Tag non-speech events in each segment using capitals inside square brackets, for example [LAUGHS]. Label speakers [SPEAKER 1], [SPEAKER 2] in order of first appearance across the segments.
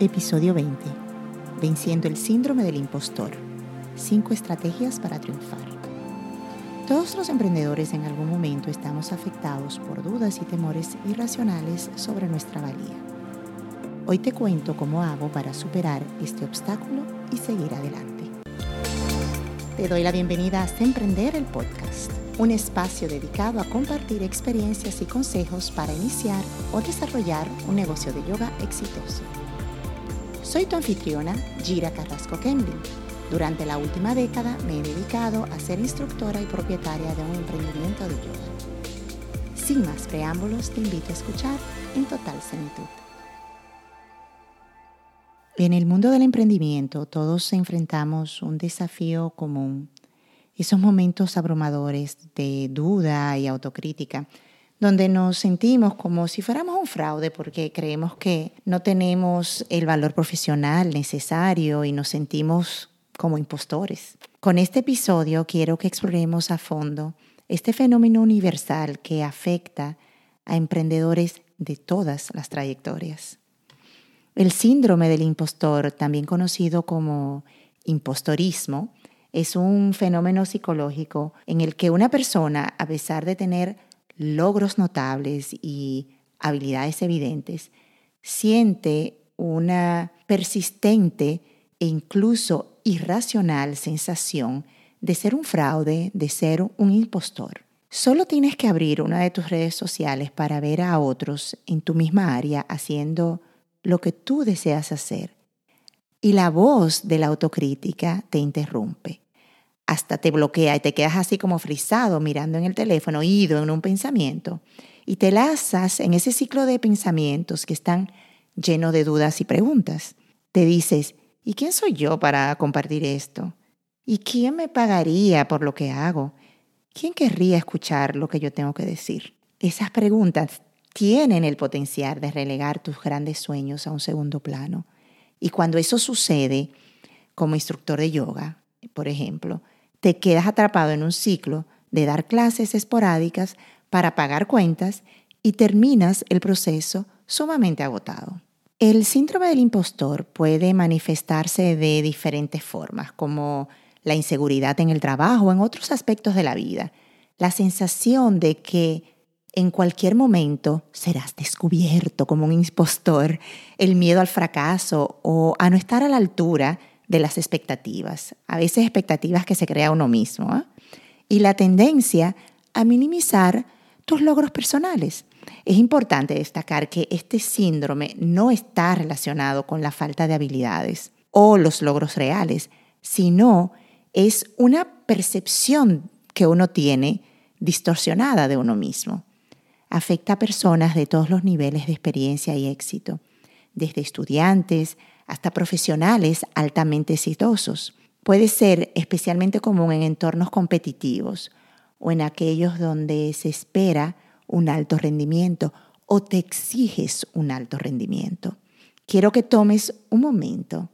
[SPEAKER 1] Episodio 20. Venciendo el síndrome del impostor. Cinco estrategias para triunfar. Todos los emprendedores en algún momento estamos afectados por dudas y temores irracionales sobre nuestra valía. Hoy te cuento cómo hago para superar este obstáculo y seguir adelante. Te doy la bienvenida a Emprender el Podcast, un espacio dedicado a compartir experiencias y consejos para iniciar o desarrollar un negocio de yoga exitoso. Soy tu anfitriona, Gira Carrasco Kemble. Durante la última década me he dedicado a ser instructora y propietaria de un emprendimiento de yoga. Sin más preámbulos, te invito a escuchar en total senitud. En el mundo del emprendimiento todos enfrentamos un desafío común, esos momentos abrumadores de duda y autocrítica donde nos sentimos como si fuéramos un fraude porque creemos que no tenemos el valor profesional necesario y nos sentimos como impostores. Con este episodio quiero que exploremos a fondo este fenómeno universal que afecta a emprendedores de todas las trayectorias. El síndrome del impostor, también conocido como impostorismo, es un fenómeno psicológico en el que una persona, a pesar de tener logros notables y habilidades evidentes, siente una persistente e incluso irracional sensación de ser un fraude, de ser un impostor. Solo tienes que abrir una de tus redes sociales para ver a otros en tu misma área haciendo lo que tú deseas hacer. Y la voz de la autocrítica te interrumpe hasta te bloquea y te quedas así como frisado mirando en el teléfono, ido en un pensamiento, y te lanzas en ese ciclo de pensamientos que están llenos de dudas y preguntas. Te dices, ¿y quién soy yo para compartir esto? ¿Y quién me pagaría por lo que hago? ¿Quién querría escuchar lo que yo tengo que decir? Esas preguntas tienen el potencial de relegar tus grandes sueños a un segundo plano. Y cuando eso sucede, como instructor de yoga, por ejemplo, te quedas atrapado en un ciclo de dar clases esporádicas para pagar cuentas y terminas el proceso sumamente agotado. El síndrome del impostor puede manifestarse de diferentes formas, como la inseguridad en el trabajo o en otros aspectos de la vida, la sensación de que en cualquier momento serás descubierto como un impostor, el miedo al fracaso o a no estar a la altura de las expectativas, a veces expectativas que se crea uno mismo, ¿ah? y la tendencia a minimizar tus logros personales. Es importante destacar que este síndrome no está relacionado con la falta de habilidades o los logros reales, sino es una percepción que uno tiene distorsionada de uno mismo. Afecta a personas de todos los niveles de experiencia y éxito, desde estudiantes hasta profesionales altamente exitosos. Puede ser especialmente común en entornos competitivos o en aquellos donde se espera un alto rendimiento o te exiges un alto rendimiento. Quiero que tomes un momento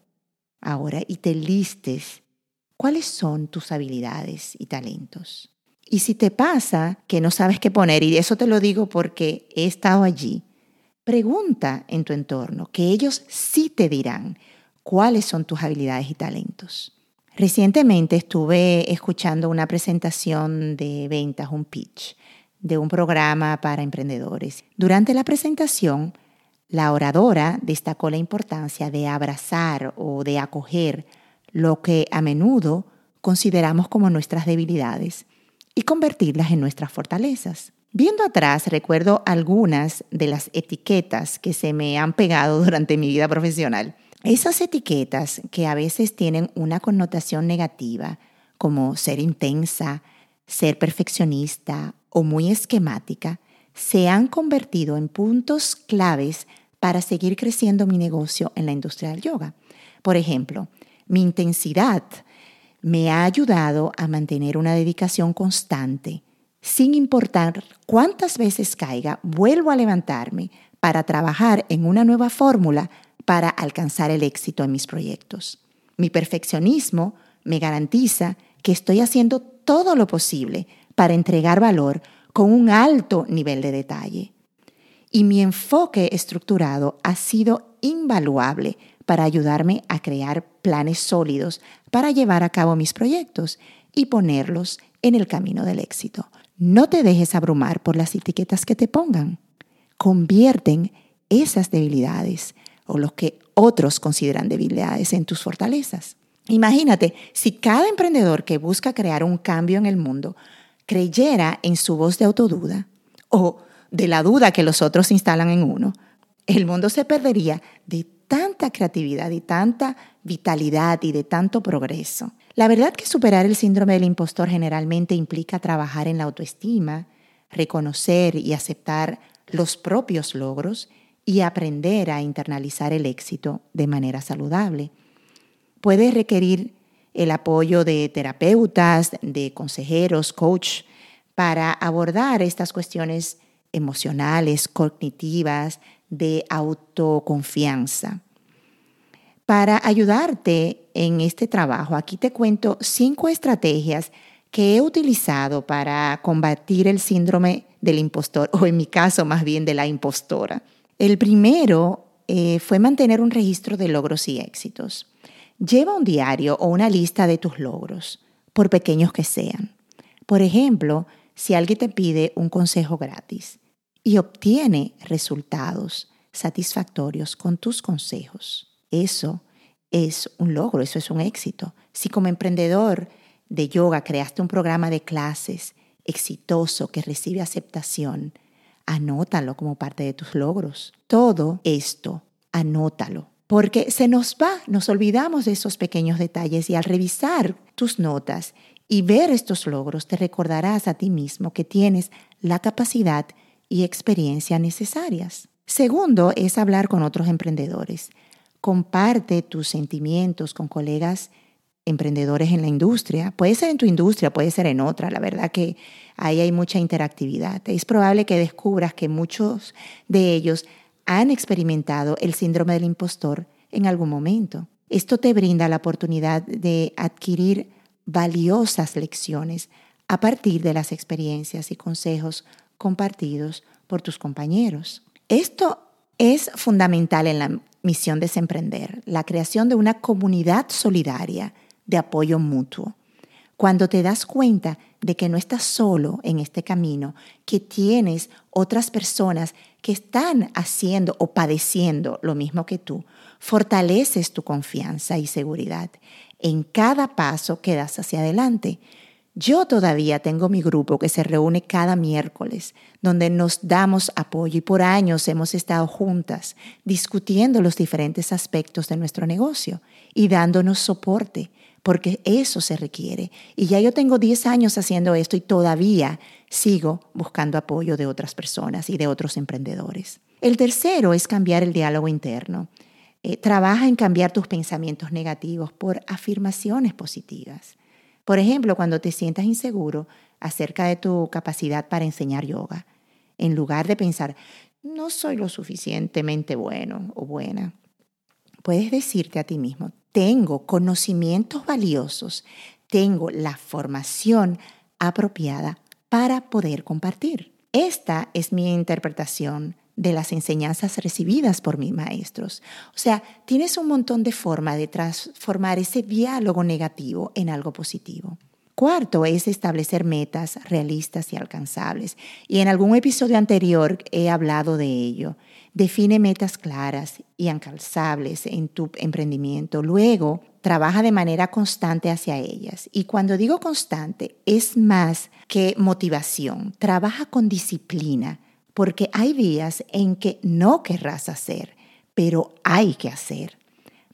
[SPEAKER 1] ahora y te listes cuáles son tus habilidades y talentos. Y si te pasa que no sabes qué poner, y eso te lo digo porque he estado allí, Pregunta en tu entorno, que ellos sí te dirán cuáles son tus habilidades y talentos. Recientemente estuve escuchando una presentación de ventas, un pitch, de un programa para emprendedores. Durante la presentación, la oradora destacó la importancia de abrazar o de acoger lo que a menudo consideramos como nuestras debilidades y convertirlas en nuestras fortalezas. Viendo atrás, recuerdo algunas de las etiquetas que se me han pegado [LAUGHS] durante mi vida profesional. Esas etiquetas que a veces tienen una connotación negativa, como ser intensa, ser perfeccionista o muy esquemática, se han convertido en puntos claves para seguir creciendo mi negocio en la industria del yoga. Por ejemplo, mi intensidad me ha ayudado a mantener una dedicación constante sin importar cuántas veces caiga, vuelvo a levantarme para trabajar en una nueva fórmula para alcanzar el éxito en mis proyectos. Mi perfeccionismo me garantiza que estoy haciendo todo lo posible para entregar valor con un alto nivel de detalle. Y mi enfoque estructurado ha sido invaluable para ayudarme a crear planes sólidos para llevar a cabo mis proyectos y ponerlos en el camino del éxito. No te dejes abrumar por las etiquetas que te pongan. Convierten esas debilidades o lo que otros consideran debilidades en tus fortalezas. Imagínate, si cada emprendedor que busca crear un cambio en el mundo creyera en su voz de autoduda o de la duda que los otros instalan en uno, el mundo se perdería de tanta creatividad y tanta vitalidad y de tanto progreso. La verdad que superar el síndrome del impostor generalmente implica trabajar en la autoestima, reconocer y aceptar los propios logros y aprender a internalizar el éxito de manera saludable. Puede requerir el apoyo de terapeutas, de consejeros, coach, para abordar estas cuestiones emocionales, cognitivas, de autoconfianza. Para ayudarte en este trabajo, aquí te cuento cinco estrategias que he utilizado para combatir el síndrome del impostor, o en mi caso más bien de la impostora. El primero eh, fue mantener un registro de logros y éxitos. Lleva un diario o una lista de tus logros, por pequeños que sean. Por ejemplo, si alguien te pide un consejo gratis y obtiene resultados satisfactorios con tus consejos, eso es un logro, eso es un éxito. Si como emprendedor de yoga creaste un programa de clases exitoso que recibe aceptación, anótalo como parte de tus logros. Todo esto, anótalo. Porque se nos va, nos olvidamos de esos pequeños detalles y al revisar tus notas y ver estos logros, te recordarás a ti mismo que tienes la capacidad y experiencia necesarias. Segundo es hablar con otros emprendedores. Comparte tus sentimientos con colegas emprendedores en la industria. Puede ser en tu industria, puede ser en otra. La verdad que ahí hay mucha interactividad. Es probable que descubras que muchos de ellos han experimentado el síndrome del impostor en algún momento. Esto te brinda la oportunidad de adquirir valiosas lecciones a partir de las experiencias y consejos compartidos por tus compañeros. Esto es fundamental en la misión de Desemprender, la creación de una comunidad solidaria de apoyo mutuo. Cuando te das cuenta de que no estás solo en este camino, que tienes otras personas que están haciendo o padeciendo lo mismo que tú, fortaleces tu confianza y seguridad en cada paso que das hacia adelante. Yo todavía tengo mi grupo que se reúne cada miércoles, donde nos damos apoyo y por años hemos estado juntas discutiendo los diferentes aspectos de nuestro negocio y dándonos soporte porque eso se requiere. Y ya yo tengo 10 años haciendo esto y todavía sigo buscando apoyo de otras personas y de otros emprendedores. El tercero es cambiar el diálogo interno. Eh, trabaja en cambiar tus pensamientos negativos por afirmaciones positivas. Por ejemplo, cuando te sientas inseguro acerca de tu capacidad para enseñar yoga, en lugar de pensar, no soy lo suficientemente bueno o buena, puedes decirte a ti mismo, tengo conocimientos valiosos, tengo la formación apropiada para poder compartir. Esta es mi interpretación de las enseñanzas recibidas por mis maestros. O sea, tienes un montón de formas de transformar ese diálogo negativo en algo positivo. Cuarto es establecer metas realistas y alcanzables. Y en algún episodio anterior he hablado de ello. Define metas claras y alcanzables en tu emprendimiento. Luego, trabaja de manera constante hacia ellas. Y cuando digo constante, es más que motivación. Trabaja con disciplina, porque hay días en que no querrás hacer, pero hay que hacer.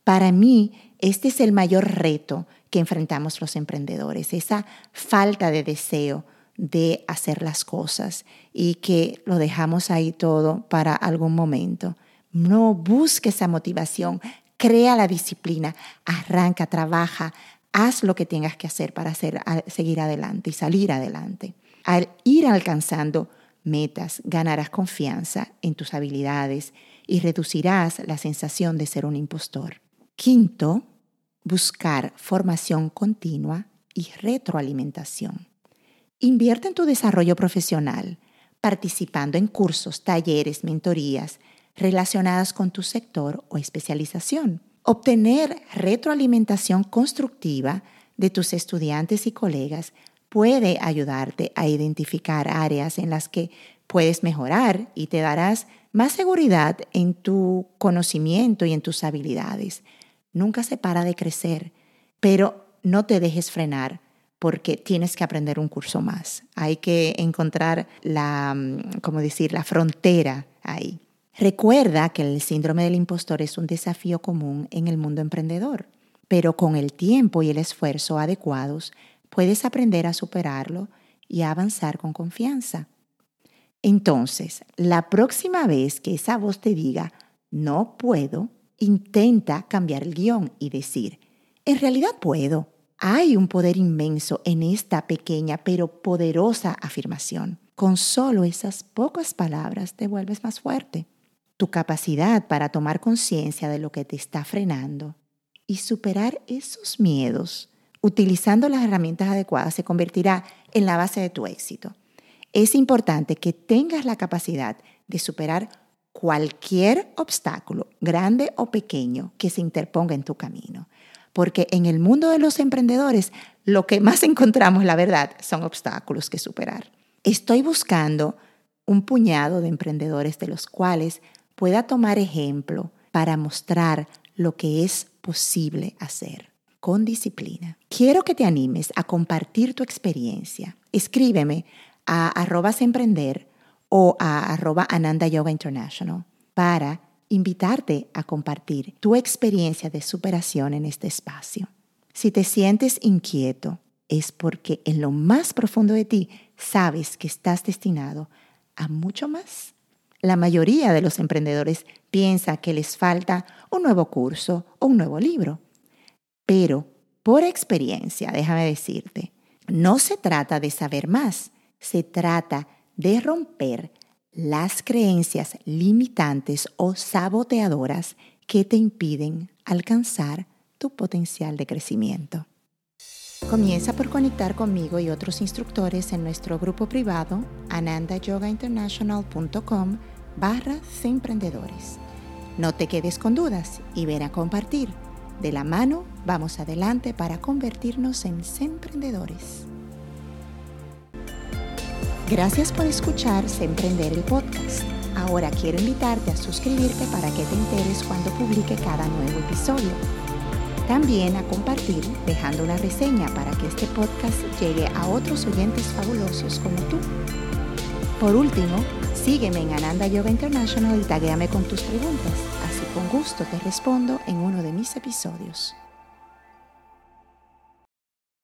[SPEAKER 1] Para mí, este es el mayor reto que enfrentamos los emprendedores, esa falta de deseo de hacer las cosas y que lo dejamos ahí todo para algún momento. No busque esa motivación, crea la disciplina, arranca, trabaja, haz lo que tengas que hacer para seguir adelante y salir adelante. Al ir alcanzando metas, ganarás confianza en tus habilidades y reducirás la sensación de ser un impostor. Quinto, buscar formación continua y retroalimentación. Invierte en tu desarrollo profesional, participando en cursos, talleres, mentorías relacionadas con tu sector o especialización. Obtener retroalimentación constructiva de tus estudiantes y colegas puede ayudarte a identificar áreas en las que puedes mejorar y te darás más seguridad en tu conocimiento y en tus habilidades. Nunca se para de crecer, pero no te dejes frenar porque tienes que aprender un curso más. Hay que encontrar la, mm, como decir, la frontera ahí. Recuerda que el síndrome del impostor es un desafío común en el mundo emprendedor, pero con el tiempo y el esfuerzo adecuados puedes aprender a superarlo y a avanzar con confianza. Entonces, la próxima vez que esa voz te diga, no puedo, intenta cambiar el guion y decir, en realidad puedo. Hay un poder inmenso en esta pequeña pero poderosa afirmación. Con solo esas pocas palabras te vuelves más fuerte. Tu capacidad para tomar conciencia de lo que te está frenando y superar esos miedos utilizando las herramientas adecuadas se convertirá en la base de tu éxito. Es importante que tengas la capacidad de superar cualquier obstáculo, grande o pequeño, que se interponga en tu camino porque en el mundo de los emprendedores lo que más [LAUGHS] encontramos, la verdad, son obstáculos que superar. Estoy buscando un puñado de emprendedores de los cuales pueda tomar ejemplo para mostrar lo que es posible hacer con disciplina. Quiero que te animes a compartir tu experiencia. Escríbeme a arrobas emprender o a arroba Yoga International para invitarte a compartir tu experiencia de superación en este espacio. Si te sientes inquieto, es porque en lo más profundo de ti sabes que estás destinado a mucho más. La mayoría de los emprendedores piensa que les falta un nuevo curso o un nuevo libro. Pero por experiencia, déjame decirte, no se trata de saber más, se trata de romper las creencias limitantes o saboteadoras que te impiden alcanzar tu potencial de crecimiento. Comienza por conectar conmigo y otros instructores en nuestro grupo privado anandayogainternational.com barra emprendedores. No te quedes con dudas y ven a compartir. De la mano vamos adelante para convertirnos en emprendedores. Gracias por escuchar Emprender el podcast. Ahora quiero invitarte a suscribirte para que te enteres cuando publique cada nuevo episodio. También a compartir dejando una reseña para que este podcast llegue a otros oyentes fabulosos como tú. Por último, sígueme en Ananda Yoga International y taguéame con tus preguntas, así con gusto te respondo en uno de mis episodios.